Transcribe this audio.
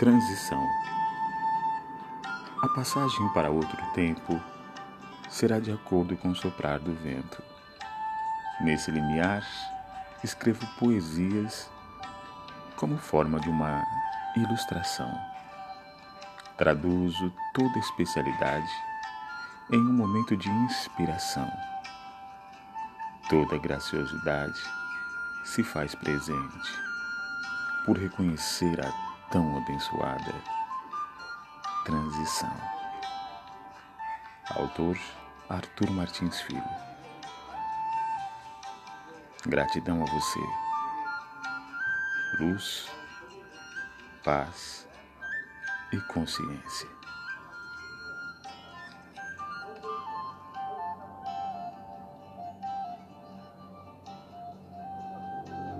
Transição. A passagem para outro tempo será de acordo com o soprar do vento. Nesse limiar, escrevo poesias como forma de uma ilustração. Traduzo toda especialidade em um momento de inspiração. Toda graciosidade se faz presente por reconhecer a tão abençoada transição. Autor Arthur Martins Filho. Gratidão a você. Luz, paz e consciência.